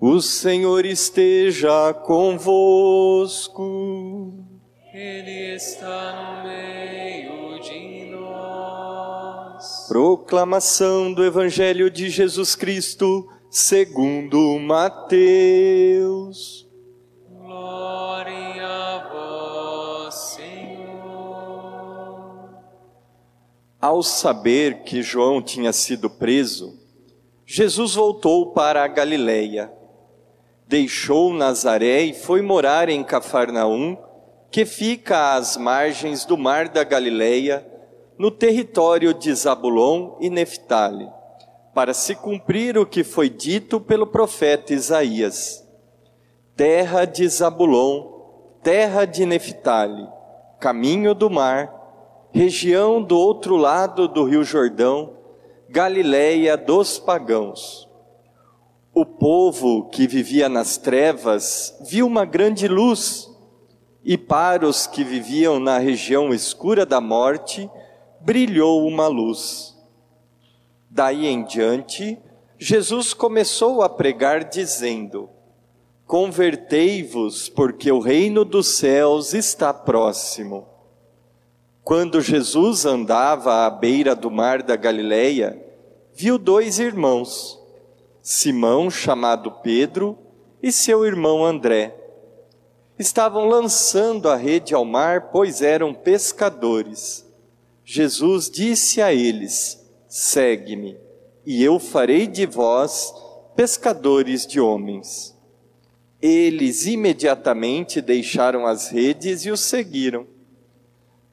O Senhor esteja convosco. Ele está no meio de nós. Proclamação do Evangelho de Jesus Cristo, segundo Mateus. Glória a vós, Senhor. Ao saber que João tinha sido preso, Jesus voltou para a Galileia. Deixou Nazaré e foi morar em Cafarnaum, que fica às margens do mar da Galileia, no território de Zabulon e Neftali, para se cumprir o que foi dito pelo profeta Isaías. Terra de Zabulon, terra de Neftali, caminho do mar, região do outro lado do rio Jordão, Galileia dos pagãos. O povo que vivia nas trevas viu uma grande luz, e para os que viviam na região escura da morte, brilhou uma luz. Daí em diante, Jesus começou a pregar, dizendo: Convertei-vos, porque o reino dos céus está próximo. Quando Jesus andava à beira do mar da Galileia, viu dois irmãos, Simão, chamado Pedro, e seu irmão André. Estavam lançando a rede ao mar, pois eram pescadores. Jesus disse a eles: Segue-me, e eu farei de vós pescadores de homens. Eles imediatamente deixaram as redes e o seguiram.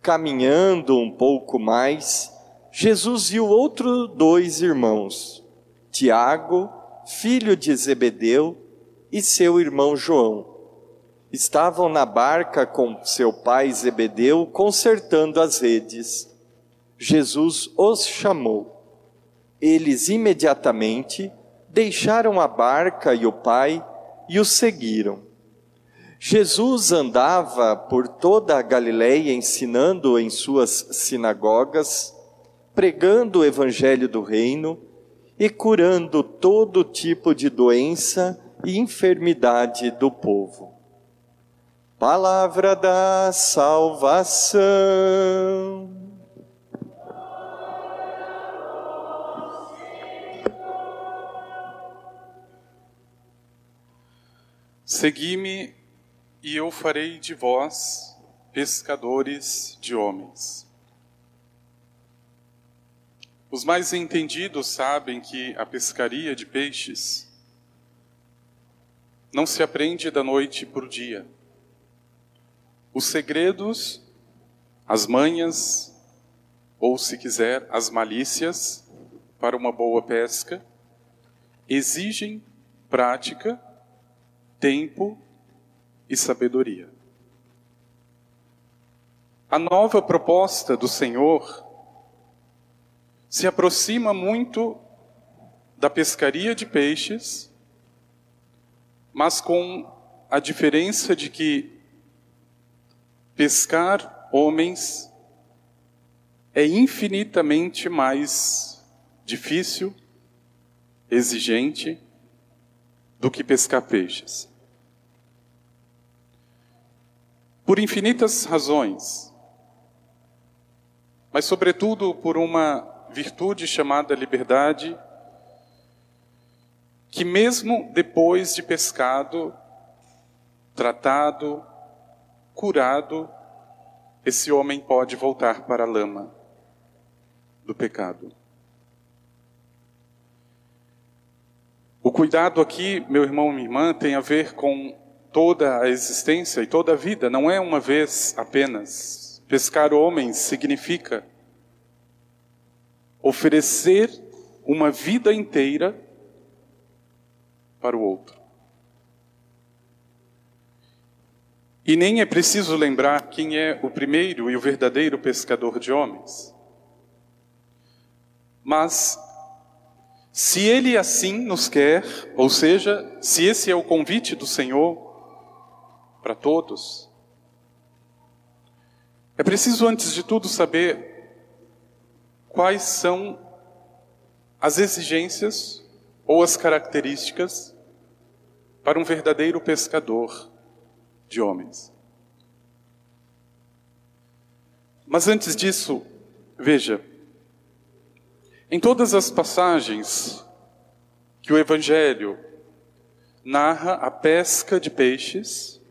Caminhando um pouco mais, Jesus viu outros dois irmãos, Tiago, filho de Zebedeu, e seu irmão João. Estavam na barca com seu pai Zebedeu, consertando as redes. Jesus os chamou. Eles imediatamente deixaram a barca e o pai e o seguiram. Jesus andava por toda a Galiléia ensinando em suas sinagogas, pregando o evangelho do reino e curando todo tipo de doença e enfermidade do povo. Palavra da salvação. Segui-me e eu farei de vós pescadores de homens. Os mais entendidos sabem que a pescaria de peixes não se aprende da noite para o dia. Os segredos, as manhas, ou se quiser, as malícias para uma boa pesca, exigem prática, tempo e sabedoria. A nova proposta do Senhor se aproxima muito da pescaria de peixes, mas com a diferença de que pescar homens é infinitamente mais difícil, exigente, do que pescar peixes. Por infinitas razões, mas, sobretudo, por uma virtude chamada liberdade, que, mesmo depois de pescado, tratado, curado, esse homem pode voltar para a lama do pecado. O cuidado aqui, meu irmão e minha irmã, tem a ver com toda a existência e toda a vida, não é uma vez apenas. Pescar homens significa oferecer uma vida inteira para o outro. E nem é preciso lembrar quem é o primeiro e o verdadeiro pescador de homens. Mas, se Ele assim nos quer, ou seja, se esse é o convite do Senhor, para todos. É preciso, antes de tudo, saber quais são as exigências ou as características para um verdadeiro pescador de homens. Mas antes disso, veja, em todas as passagens que o Evangelho narra a pesca de peixes,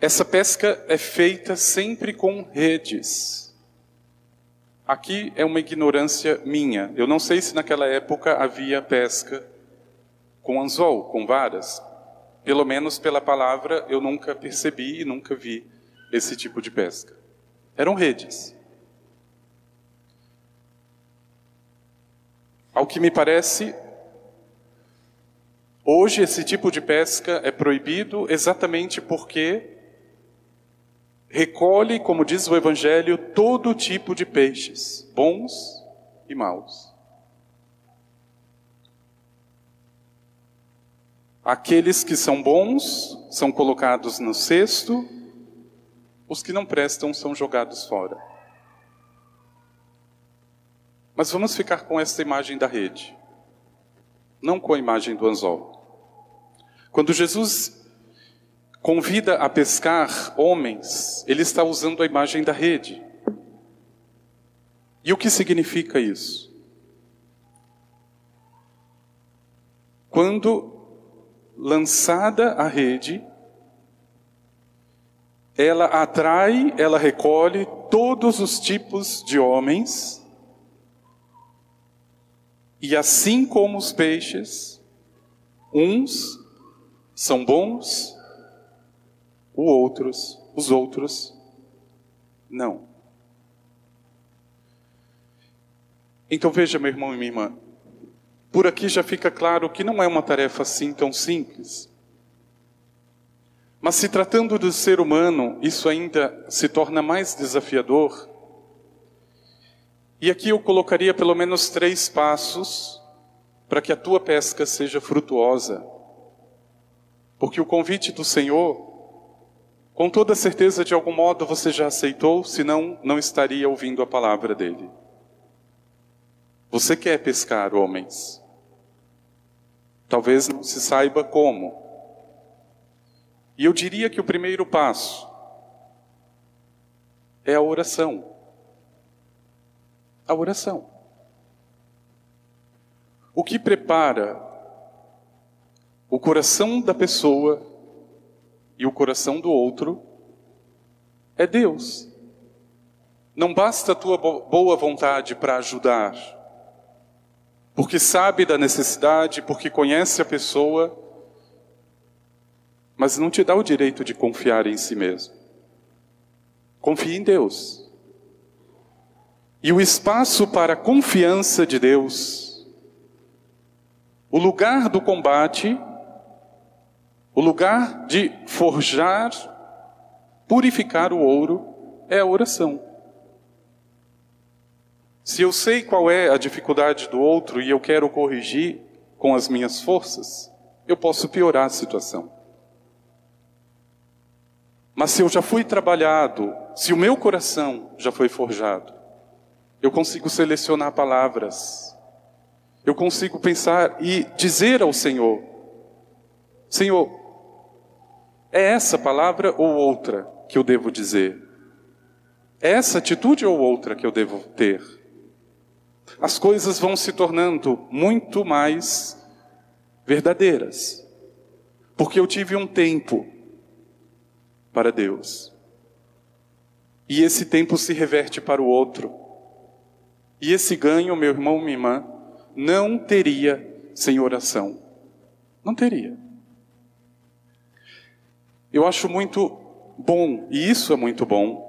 essa pesca é feita sempre com redes. Aqui é uma ignorância minha. Eu não sei se naquela época havia pesca com anzol, com varas. Pelo menos pela palavra eu nunca percebi e nunca vi esse tipo de pesca. Eram redes. Ao que me parece, hoje esse tipo de pesca é proibido exatamente porque recolhe, como diz o Evangelho, todo tipo de peixes, bons e maus. Aqueles que são bons são colocados no cesto, os que não prestam são jogados fora. Mas vamos ficar com essa imagem da rede, não com a imagem do anzol. Quando Jesus convida a pescar homens, ele está usando a imagem da rede. E o que significa isso? Quando lançada a rede, ela atrai, ela recolhe todos os tipos de homens e assim como os peixes, uns são bons, os outros, os outros não. Então veja, meu irmão e minha irmã, por aqui já fica claro que não é uma tarefa assim tão simples. Mas se tratando do ser humano, isso ainda se torna mais desafiador e aqui eu colocaria pelo menos três passos para que a tua pesca seja frutuosa. Porque o convite do Senhor, com toda certeza, de algum modo você já aceitou, senão não estaria ouvindo a palavra dele. Você quer pescar homens. Talvez não se saiba como. E eu diria que o primeiro passo é a oração a oração. O que prepara o coração da pessoa e o coração do outro é Deus. Não basta a tua boa vontade para ajudar, porque sabe da necessidade, porque conhece a pessoa, mas não te dá o direito de confiar em si mesmo. Confie em Deus. E o espaço para a confiança de Deus, o lugar do combate, o lugar de forjar, purificar o ouro, é a oração. Se eu sei qual é a dificuldade do outro e eu quero corrigir com as minhas forças, eu posso piorar a situação. Mas se eu já fui trabalhado, se o meu coração já foi forjado, eu consigo selecionar palavras. Eu consigo pensar e dizer ao Senhor: Senhor, é essa palavra ou outra que eu devo dizer? É essa atitude ou outra que eu devo ter? As coisas vão se tornando muito mais verdadeiras, porque eu tive um tempo para Deus. E esse tempo se reverte para o outro. E esse ganho, meu irmão, minha irmã, não teria sem oração. Não teria. Eu acho muito bom, e isso é muito bom.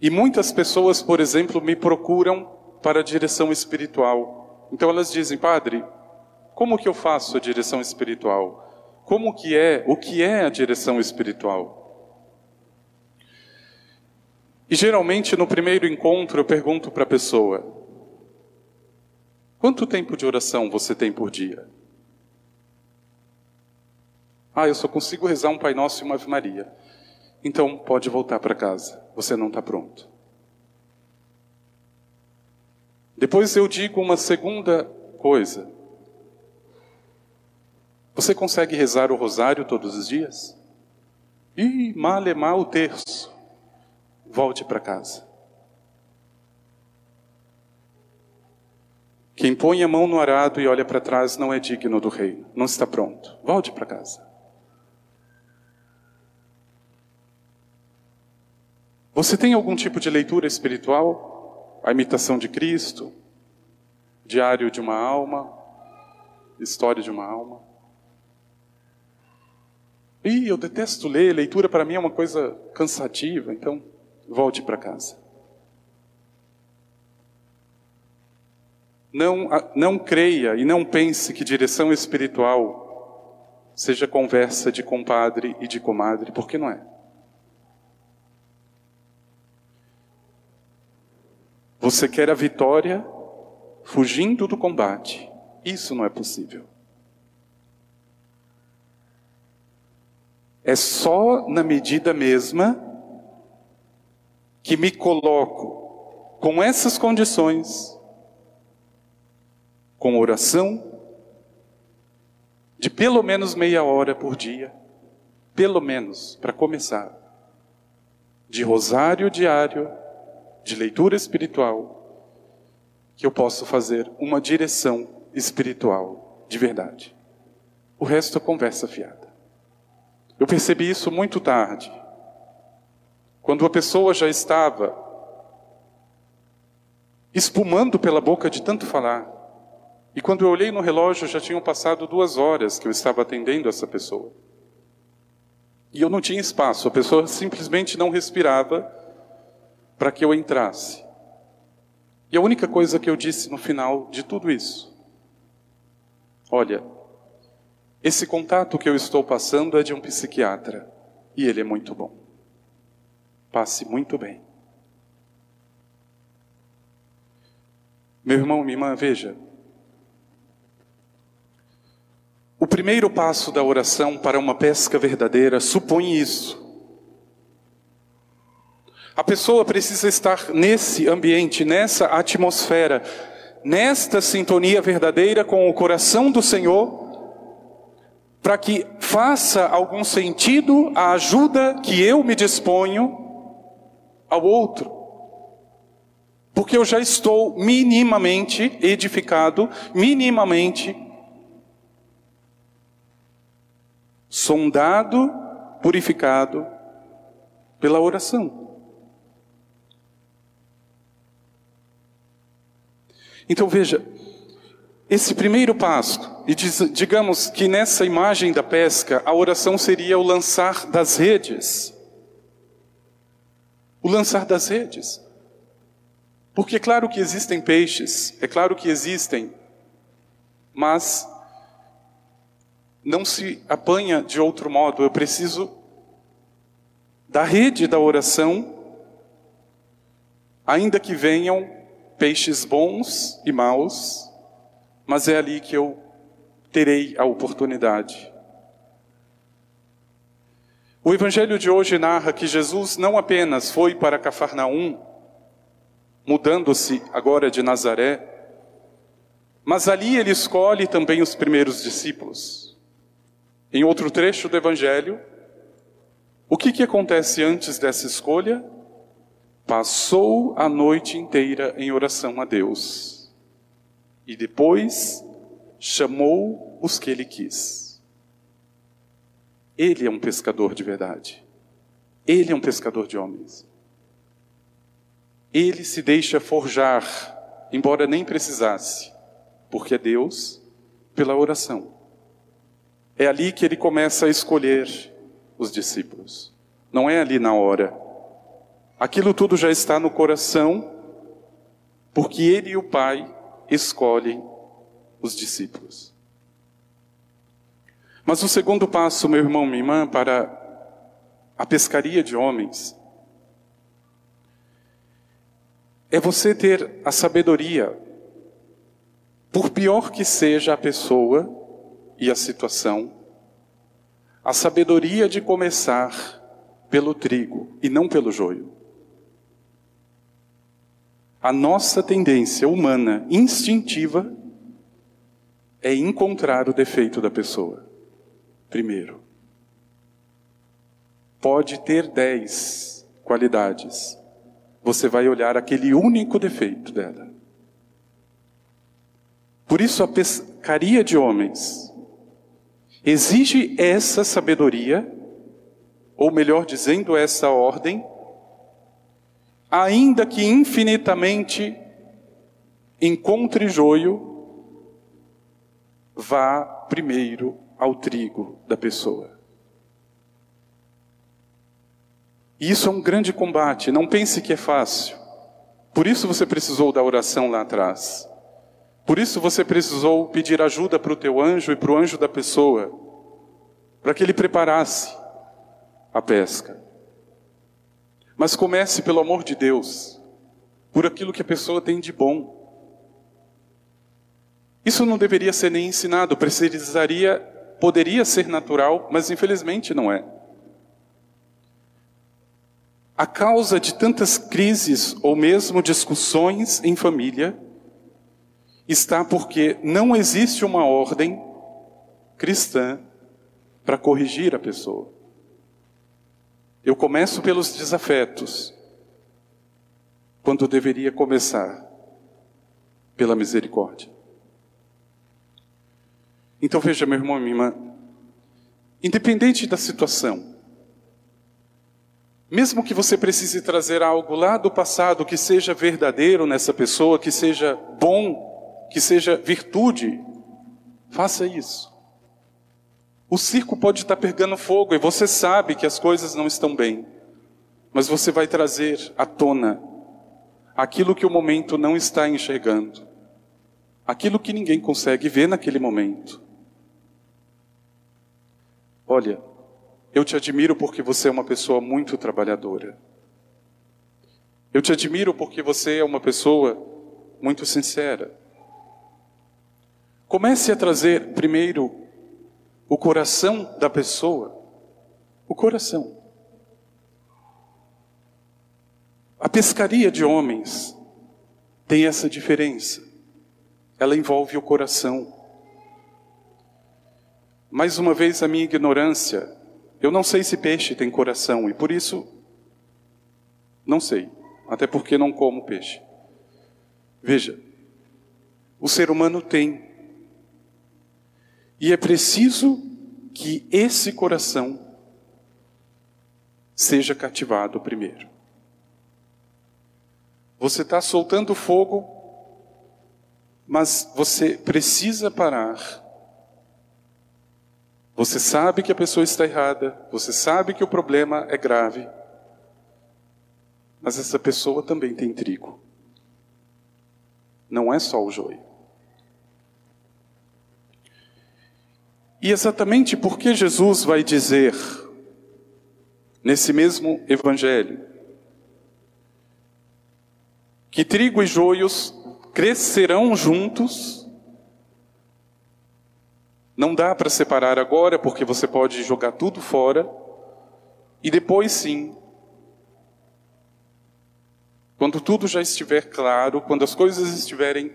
E muitas pessoas, por exemplo, me procuram para a direção espiritual. Então elas dizem, padre, como que eu faço a direção espiritual? Como que é? O que é a direção espiritual? E geralmente no primeiro encontro eu pergunto para a pessoa: quanto tempo de oração você tem por dia? Ah, eu só consigo rezar um Pai Nosso e uma Ave Maria. Então pode voltar para casa, você não está pronto. Depois eu digo uma segunda coisa. Você consegue rezar o rosário todos os dias? Ih, mal é mal o terço. Volte para casa. Quem põe a mão no arado e olha para trás não é digno do reino, não está pronto. Volte para casa. Você tem algum tipo de leitura espiritual? A imitação de Cristo? Diário de uma alma? História de uma alma? Ih, eu detesto ler, leitura para mim é uma coisa cansativa, então volte para casa. Não, não creia e não pense que direção espiritual seja conversa de compadre e de comadre, porque não é. Você quer a vitória fugindo do combate. Isso não é possível. É só na medida mesma que me coloco com essas condições com oração de pelo menos meia hora por dia, pelo menos para começar, de rosário diário, de leitura espiritual, que eu posso fazer uma direção espiritual de verdade. O resto é conversa fiada. Eu percebi isso muito tarde, quando a pessoa já estava espumando pela boca de tanto falar. E quando eu olhei no relógio, já tinham passado duas horas que eu estava atendendo essa pessoa. E eu não tinha espaço, a pessoa simplesmente não respirava para que eu entrasse. E a única coisa que eu disse no final de tudo isso: olha, esse contato que eu estou passando é de um psiquiatra e ele é muito bom. Passe muito bem. Meu irmão, minha irmã, veja, O primeiro passo da oração para uma pesca verdadeira supõe isso. A pessoa precisa estar nesse ambiente, nessa atmosfera, nesta sintonia verdadeira com o coração do Senhor, para que faça algum sentido a ajuda que eu me disponho ao outro. Porque eu já estou minimamente edificado, minimamente sondado, purificado pela oração. Então veja, esse primeiro passo, e diz, digamos que nessa imagem da pesca, a oração seria o lançar das redes. O lançar das redes. Porque é claro que existem peixes, é claro que existem, mas não se apanha de outro modo. Eu preciso da rede da oração, ainda que venham peixes bons e maus, mas é ali que eu terei a oportunidade. O evangelho de hoje narra que Jesus não apenas foi para Cafarnaum, mudando-se agora de Nazaré, mas ali ele escolhe também os primeiros discípulos. Em outro trecho do Evangelho, o que, que acontece antes dessa escolha? Passou a noite inteira em oração a Deus e depois chamou os que ele quis. Ele é um pescador de verdade. Ele é um pescador de homens. Ele se deixa forjar, embora nem precisasse, porque é Deus, pela oração. É ali que ele começa a escolher os discípulos. Não é ali na hora. Aquilo tudo já está no coração, porque ele e o Pai escolhem os discípulos. Mas o segundo passo, meu irmão, minha irmã, para a pescaria de homens, é você ter a sabedoria, por pior que seja a pessoa, e a situação, a sabedoria de começar pelo trigo e não pelo joio. A nossa tendência humana, instintiva, é encontrar o defeito da pessoa. primeiro. Pode ter dez qualidades, você vai olhar aquele único defeito dela. Por isso, a pescaria de homens exige essa sabedoria, ou melhor dizendo, essa ordem, ainda que infinitamente encontre joio, vá primeiro ao trigo da pessoa. Isso é um grande combate, não pense que é fácil. Por isso você precisou da oração lá atrás. Por isso você precisou pedir ajuda para o teu anjo e para o anjo da pessoa, para que ele preparasse a pesca. Mas comece pelo amor de Deus, por aquilo que a pessoa tem de bom. Isso não deveria ser nem ensinado, precisaria, poderia ser natural, mas infelizmente não é. A causa de tantas crises ou mesmo discussões em família está porque não existe uma ordem cristã para corrigir a pessoa. Eu começo pelos desafetos, quando deveria começar pela misericórdia. Então veja, meu irmão e minha irmã, independente da situação, mesmo que você precise trazer algo lá do passado que seja verdadeiro nessa pessoa, que seja bom, que seja virtude, faça isso. O circo pode estar pegando fogo e você sabe que as coisas não estão bem, mas você vai trazer à tona aquilo que o momento não está enxergando, aquilo que ninguém consegue ver naquele momento. Olha, eu te admiro porque você é uma pessoa muito trabalhadora. Eu te admiro porque você é uma pessoa muito sincera. Comece a trazer primeiro o coração da pessoa. O coração. A pescaria de homens tem essa diferença. Ela envolve o coração. Mais uma vez, a minha ignorância eu não sei se peixe tem coração e por isso não sei, até porque não como peixe. Veja, o ser humano tem. E é preciso que esse coração seja cativado primeiro. Você está soltando fogo, mas você precisa parar você sabe que a pessoa está errada, você sabe que o problema é grave, mas essa pessoa também tem trigo. Não é só o joio. E exatamente porque Jesus vai dizer, nesse mesmo evangelho, que trigo e joios crescerão juntos, não dá para separar agora, porque você pode jogar tudo fora, e depois sim, quando tudo já estiver claro, quando as coisas estiverem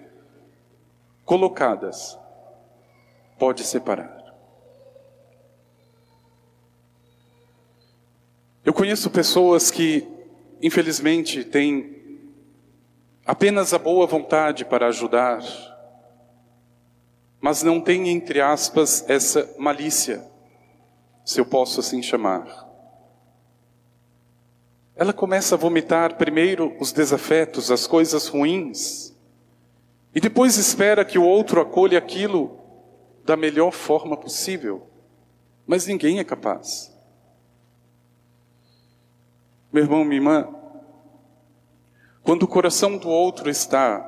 colocadas, pode separar. Eu conheço pessoas que, infelizmente, têm apenas a boa vontade para ajudar, mas não tem, entre aspas, essa malícia, se eu posso assim chamar. Ela começa a vomitar primeiro os desafetos, as coisas ruins, e depois espera que o outro acolha aquilo da melhor forma possível, mas ninguém é capaz. Meu irmão, minha irmã, quando o coração do outro está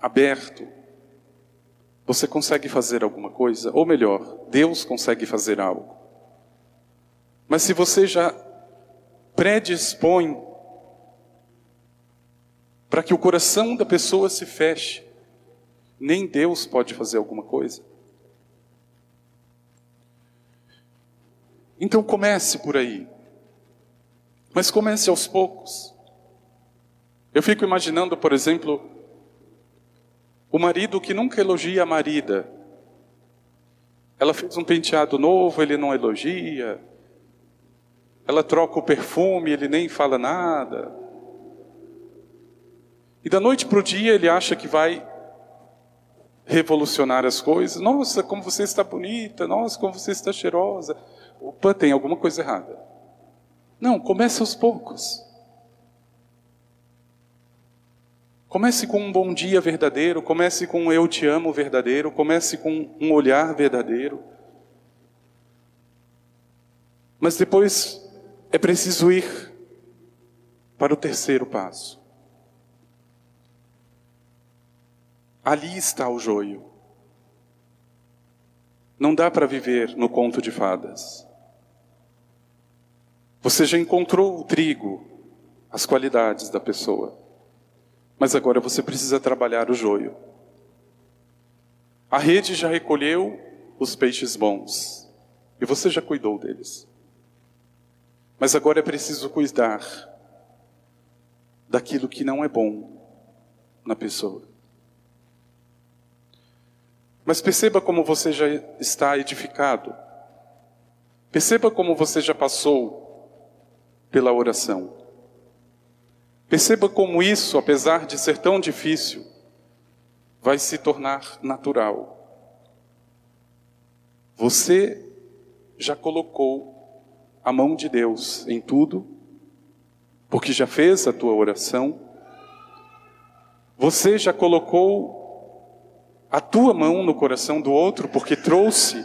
aberto, você consegue fazer alguma coisa? Ou melhor, Deus consegue fazer algo. Mas se você já predispõe para que o coração da pessoa se feche, nem Deus pode fazer alguma coisa. Então comece por aí. Mas comece aos poucos. Eu fico imaginando, por exemplo, o marido que nunca elogia a marida. Ela fez um penteado novo, ele não elogia. Ela troca o perfume, ele nem fala nada. E da noite para o dia ele acha que vai revolucionar as coisas. Nossa, como você está bonita, nossa, como você está cheirosa. Opa, tem alguma coisa errada. Não, comece aos poucos. Comece com um bom dia verdadeiro, comece com um eu te amo verdadeiro, comece com um olhar verdadeiro. Mas depois é preciso ir para o terceiro passo. Ali está o joio. Não dá para viver no conto de fadas. Você já encontrou o trigo, as qualidades da pessoa. Mas agora você precisa trabalhar o joio. A rede já recolheu os peixes bons e você já cuidou deles. Mas agora é preciso cuidar daquilo que não é bom na pessoa. Mas perceba como você já está edificado. Perceba como você já passou pela oração. Perceba como isso, apesar de ser tão difícil, vai se tornar natural. Você já colocou a mão de Deus em tudo, porque já fez a tua oração. Você já colocou a tua mão no coração do outro, porque trouxe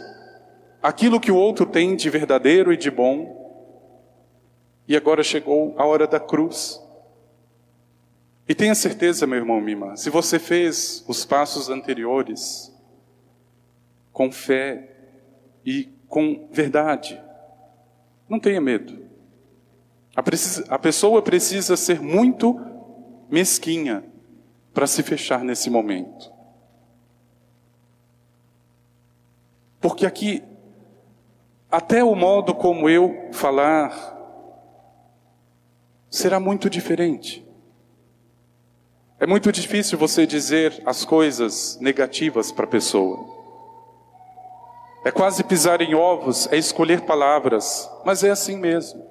aquilo que o outro tem de verdadeiro e de bom. E agora chegou a hora da cruz. E tenha certeza, meu irmão, irmã, se você fez os passos anteriores com fé e com verdade, não tenha medo. A, precisa, a pessoa precisa ser muito mesquinha para se fechar nesse momento. Porque aqui, até o modo como eu falar, será muito diferente. É muito difícil você dizer as coisas negativas para a pessoa. É quase pisar em ovos, é escolher palavras, mas é assim mesmo.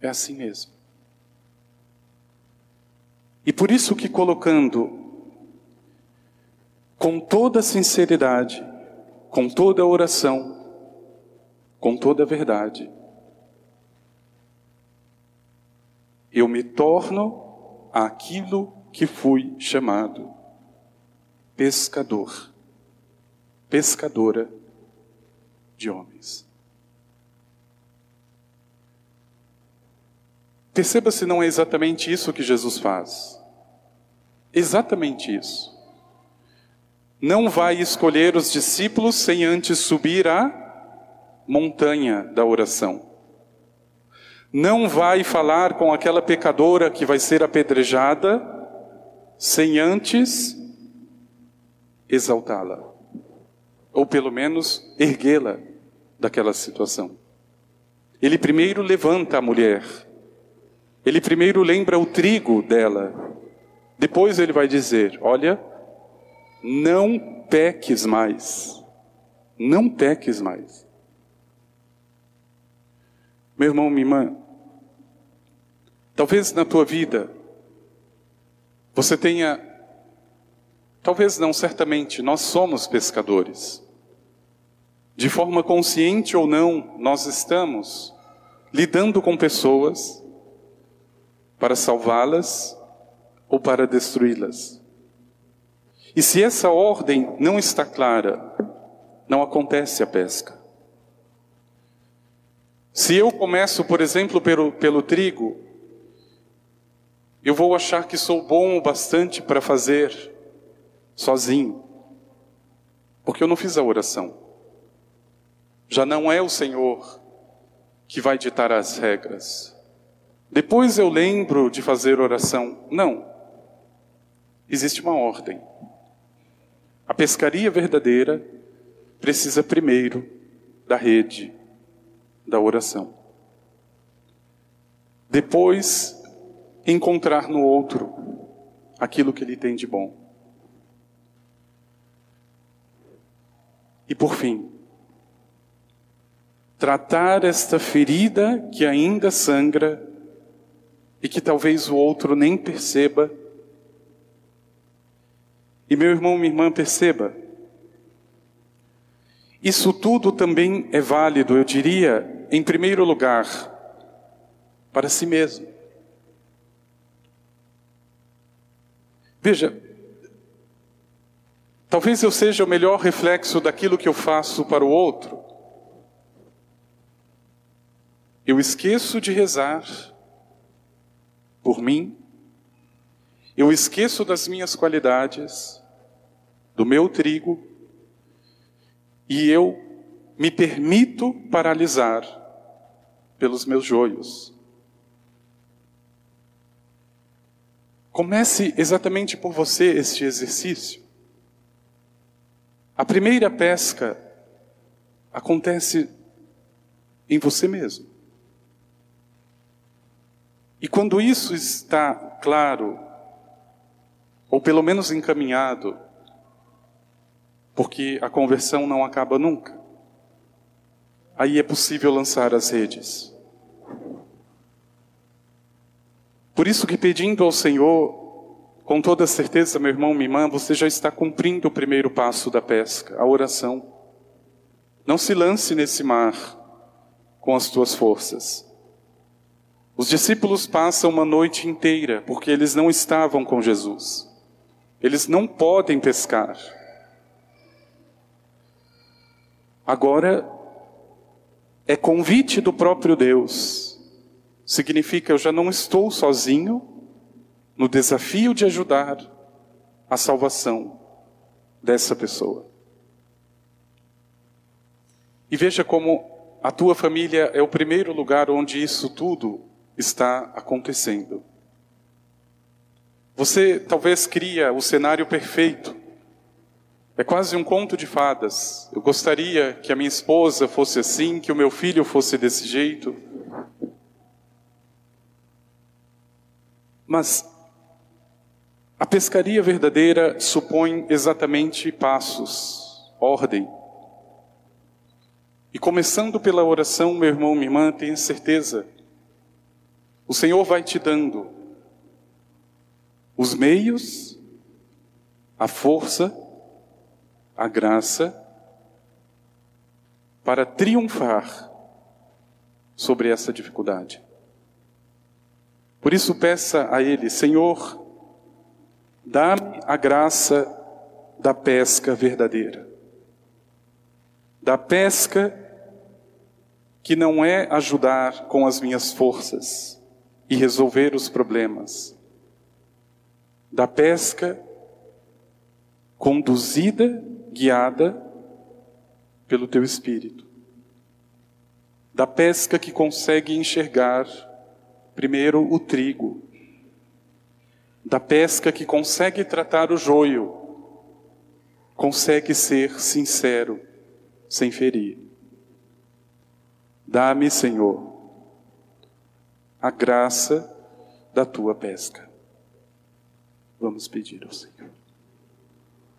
É assim mesmo. E por isso que colocando com toda sinceridade, com toda oração, com toda verdade, eu me torno aquilo que fui chamado: pescador, pescadora de homens. Perceba se não é exatamente isso que Jesus faz. Exatamente isso. Não vai escolher os discípulos sem antes subir a montanha da oração não vai falar com aquela pecadora que vai ser apedrejada sem antes exaltá-la, ou pelo menos erguê-la daquela situação. Ele primeiro levanta a mulher, ele primeiro lembra o trigo dela, depois ele vai dizer: Olha, não peques mais, não peques mais. Meu irmão, minha irmã, talvez na tua vida você tenha, talvez não, certamente, nós somos pescadores. De forma consciente ou não, nós estamos lidando com pessoas para salvá-las ou para destruí-las. E se essa ordem não está clara, não acontece a pesca. Se eu começo, por exemplo, pelo, pelo trigo, eu vou achar que sou bom o bastante para fazer sozinho, porque eu não fiz a oração. Já não é o Senhor que vai ditar as regras. Depois eu lembro de fazer oração. Não. Existe uma ordem. A pescaria verdadeira precisa primeiro da rede da oração. Depois, encontrar no outro aquilo que ele tem de bom. E por fim, tratar esta ferida que ainda sangra e que talvez o outro nem perceba. E meu irmão, minha irmã, perceba, isso tudo também é válido, eu diria, em primeiro lugar, para si mesmo. Veja, talvez eu seja o melhor reflexo daquilo que eu faço para o outro. Eu esqueço de rezar por mim, eu esqueço das minhas qualidades, do meu trigo, e eu me permito paralisar pelos meus joios. Comece exatamente por você este exercício. A primeira pesca acontece em você mesmo. E quando isso está claro, ou pelo menos encaminhado, porque a conversão não acaba nunca, aí é possível lançar as redes. Por isso que pedindo ao Senhor, com toda certeza, meu irmão, minha irmã, você já está cumprindo o primeiro passo da pesca, a oração. Não se lance nesse mar com as tuas forças. Os discípulos passam uma noite inteira porque eles não estavam com Jesus. Eles não podem pescar. Agora, é convite do próprio Deus. Significa eu já não estou sozinho no desafio de ajudar a salvação dessa pessoa. E veja como a tua família é o primeiro lugar onde isso tudo está acontecendo. Você talvez cria o cenário perfeito. É quase um conto de fadas. Eu gostaria que a minha esposa fosse assim, que o meu filho fosse desse jeito. Mas a pescaria verdadeira supõe exatamente passos, ordem. E começando pela oração, meu irmão, minha irmã, tenha certeza o Senhor vai te dando os meios, a força, a graça para triunfar sobre essa dificuldade. Por isso, peça a Ele, Senhor, dá-me a graça da pesca verdadeira, da pesca que não é ajudar com as minhas forças, e resolver os problemas. Da pesca conduzida, guiada pelo teu espírito. Da pesca que consegue enxergar primeiro o trigo. Da pesca que consegue tratar o joio. Consegue ser sincero, sem ferir. Dá-me, Senhor, a graça da tua pesca. Vamos pedir ao Senhor.